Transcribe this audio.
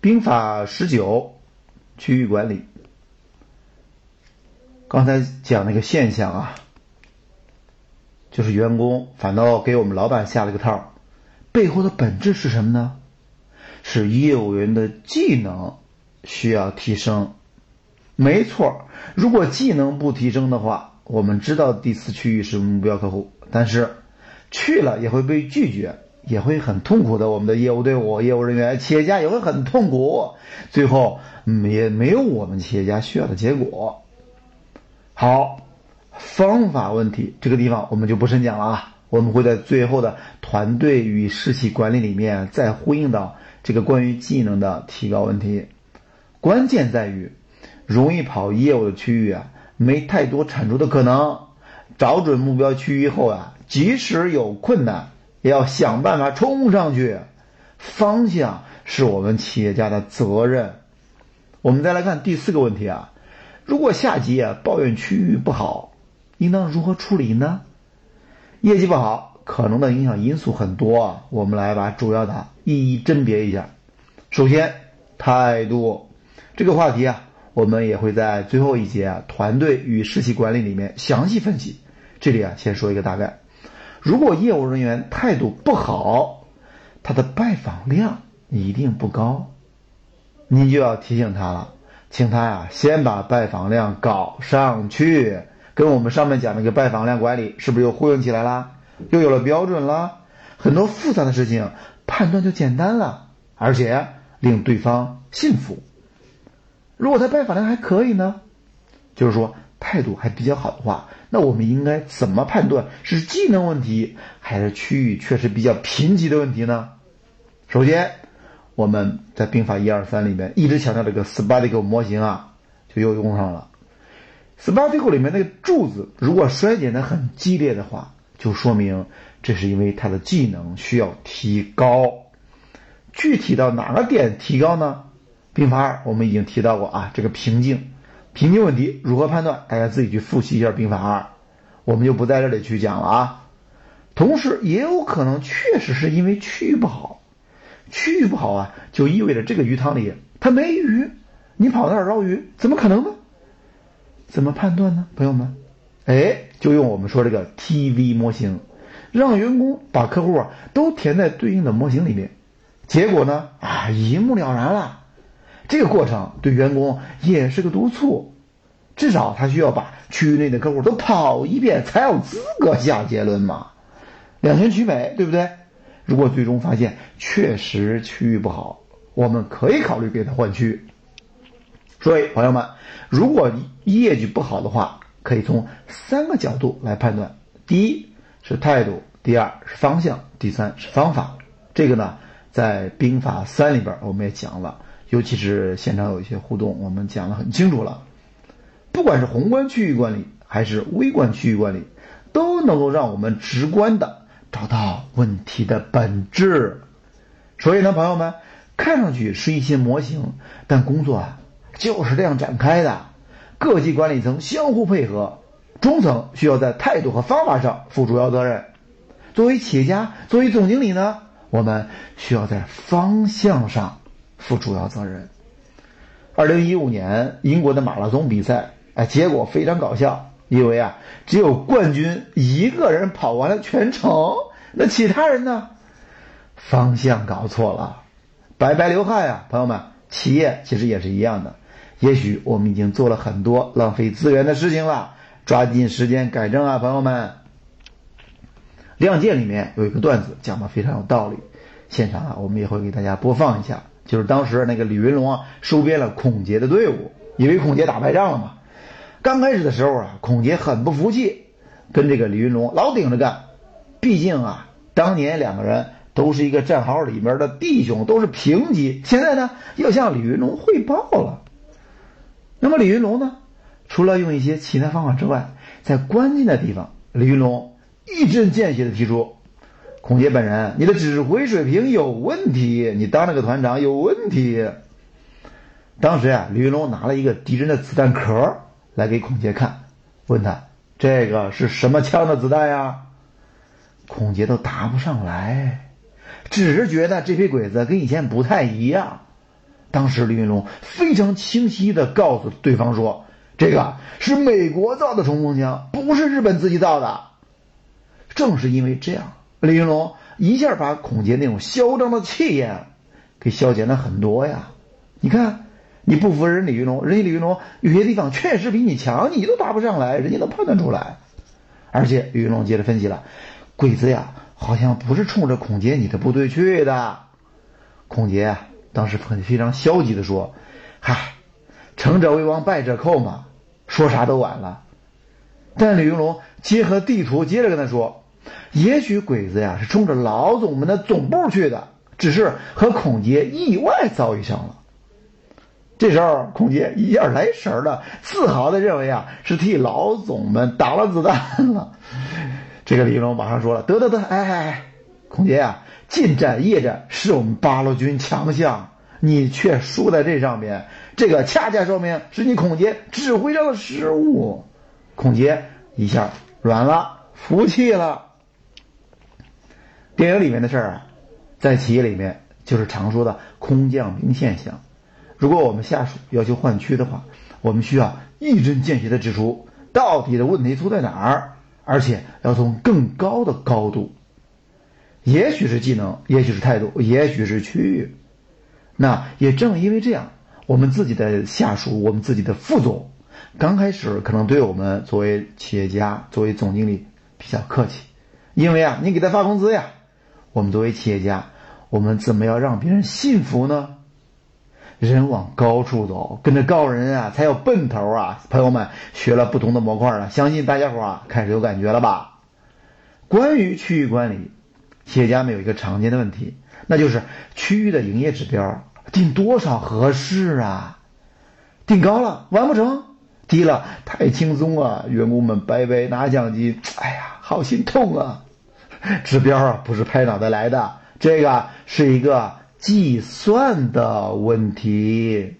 兵法十九，区域管理。刚才讲那个现象啊，就是员工反倒给我们老板下了个套，背后的本质是什么呢？是业务员的技能需要提升。没错，如果技能不提升的话，我们知道第四区域是目标客户，但是去了也会被拒绝，也会很痛苦的。我们的业务队伍、业务人员、企业家也会很痛苦，最后嗯也没有我们企业家需要的结果。好，方法问题这个地方我们就不深讲了啊，我们会在最后的团队与士气管理里面再呼应到这个关于技能的提高问题。关键在于，容易跑业务的区域啊，没太多产出的可能。找准目标区域后啊，即使有困难，也要想办法冲上去。方向是我们企业家的责任。我们再来看第四个问题啊。如果下级啊抱怨区域不好，应当如何处理呢？业绩不好，可能的影响因素很多啊。我们来把主要的一一甄别一下。首先，态度这个话题啊，我们也会在最后一节啊团队与士气管理里面详细分析。这里啊，先说一个大概。如果业务人员态度不好，他的拜访量一定不高，你就要提醒他了。请他呀，先把拜访量搞上去，跟我们上面讲那个拜访量管理是不是又呼应起来了？又有了标准了，很多复杂的事情判断就简单了，而且令对方信服。如果他拜访量还可以呢，就是说态度还比较好的话，那我们应该怎么判断是技能问题还是区域确实比较贫瘠的问题呢？首先。我们在兵法一二三里面一直强调这个 s p a r t i c 模型啊，就又用上了。s p a r t i c 里面那个柱子，如果衰减的很激烈的话，就说明这是因为他的技能需要提高。具体到哪个点提高呢？兵法二我们已经提到过啊，这个瓶颈，瓶颈问题如何判断？大家自己去复习一下兵法二，我们就不在这里去讲了啊。同时也有可能确实是因为区域不好。区域不好啊，就意味着这个鱼塘里它没鱼，你跑那儿捞鱼，怎么可能呢？怎么判断呢，朋友们？哎，就用我们说这个 TV 模型，让员工把客户啊都填在对应的模型里面，结果呢啊一目了然了。这个过程对员工也是个督促，至少他需要把区域内的客户都跑一遍，才有资格下结论嘛，两全其美，对不对？如果最终发现确实区域不好，我们可以考虑给他换区。所以，朋友们，如果业绩不好的话，可以从三个角度来判断：第一是态度，第二是方向，第三是方法。这个呢，在兵法三里边我们也讲了，尤其是现场有一些互动，我们讲的很清楚了。不管是宏观区域管理还是微观区域管理，都能够让我们直观的。找到问题的本质，所以呢，朋友们，看上去是一些模型，但工作啊就是这样展开的。各级管理层相互配合，中层需要在态度和方法上负主要责任。作为企业家，作为总经理呢，我们需要在方向上负主要责任。二零一五年英国的马拉松比赛，哎，结果非常搞笑。因为啊，只有冠军一个人跑完了全程，那其他人呢？方向搞错了，白白流汗呀！朋友们，企业其实也是一样的。也许我们已经做了很多浪费资源的事情了，抓紧时间改正啊，朋友们。《亮剑》里面有一个段子讲的非常有道理，现场啊，我们也会给大家播放一下。就是当时那个李云龙啊，收编了孔杰的队伍，因为孔杰打败仗了嘛。刚开始的时候啊，孔杰很不服气，跟这个李云龙老顶着干。毕竟啊，当年两个人都是一个战壕里面的弟兄，都是平级。现在呢，要向李云龙汇报了。那么李云龙呢，除了用一些其他方法之外，在关键的地方，李云龙一针见血的提出：孔杰本人，你的指挥水平有问题，你当那个团长有问题。当时啊，李云龙拿了一个敌人的子弹壳。来给孔杰看，问他这个是什么枪的子弹呀？孔杰都答不上来，只是觉得这批鬼子跟以前不太一样。当时李云龙非常清晰的告诉对方说：“这个是美国造的冲锋枪，不是日本自己造的。”正是因为这样，李云龙一下把孔杰那种嚣张的气焰给消减了很多呀。你看，你不服人李云龙，人家李云龙有些地方确实比你强，你都答不上来，人家能判断出来。而且李云龙接着分析了，鬼子呀，好像不是冲着孔杰你的部队去的。孔杰啊。当时很非常消极的说：“嗨，成者为王，败者寇嘛，说啥都晚了。”但李云龙结合地图，接着跟他说：“也许鬼子呀是冲着老总们的总部去的，只是和孔杰意外遭遇上了。”这时候，孔杰一下来神了，自豪的认为啊是替老总们挡了子弹了。这个李云龙马上说了：“得得得，哎哎哎，孔杰呀。”近战夜战是我们八路军强项，你却输在这上面，这个恰恰说明是你孔杰指挥上的失误。孔杰一下软了，服气了。电影里面的事儿啊，在企业里面就是常说的空降兵现象。如果我们下属要求换区的话，我们需要一针见血的指出到底的问题出在哪儿，而且要从更高的高度。也许是技能，也许是态度，也许是区域。那也正因为这样，我们自己的下属，我们自己的副总，刚开始可能对我们作为企业家、作为总经理比较客气，因为啊，你给他发工资呀。我们作为企业家，我们怎么要让别人信服呢？人往高处走，跟着高人啊，才有奔头啊！朋友们，学了不同的模块了，相信大家伙啊，开始有感觉了吧？关于区域管理。企业家们有一个常见的问题，那就是区域的营业指标定多少合适啊？定高了完不成，低了太轻松啊，员工们白白拿奖金，哎呀，好心痛啊！指标不是拍脑袋来的，这个是一个计算的问题。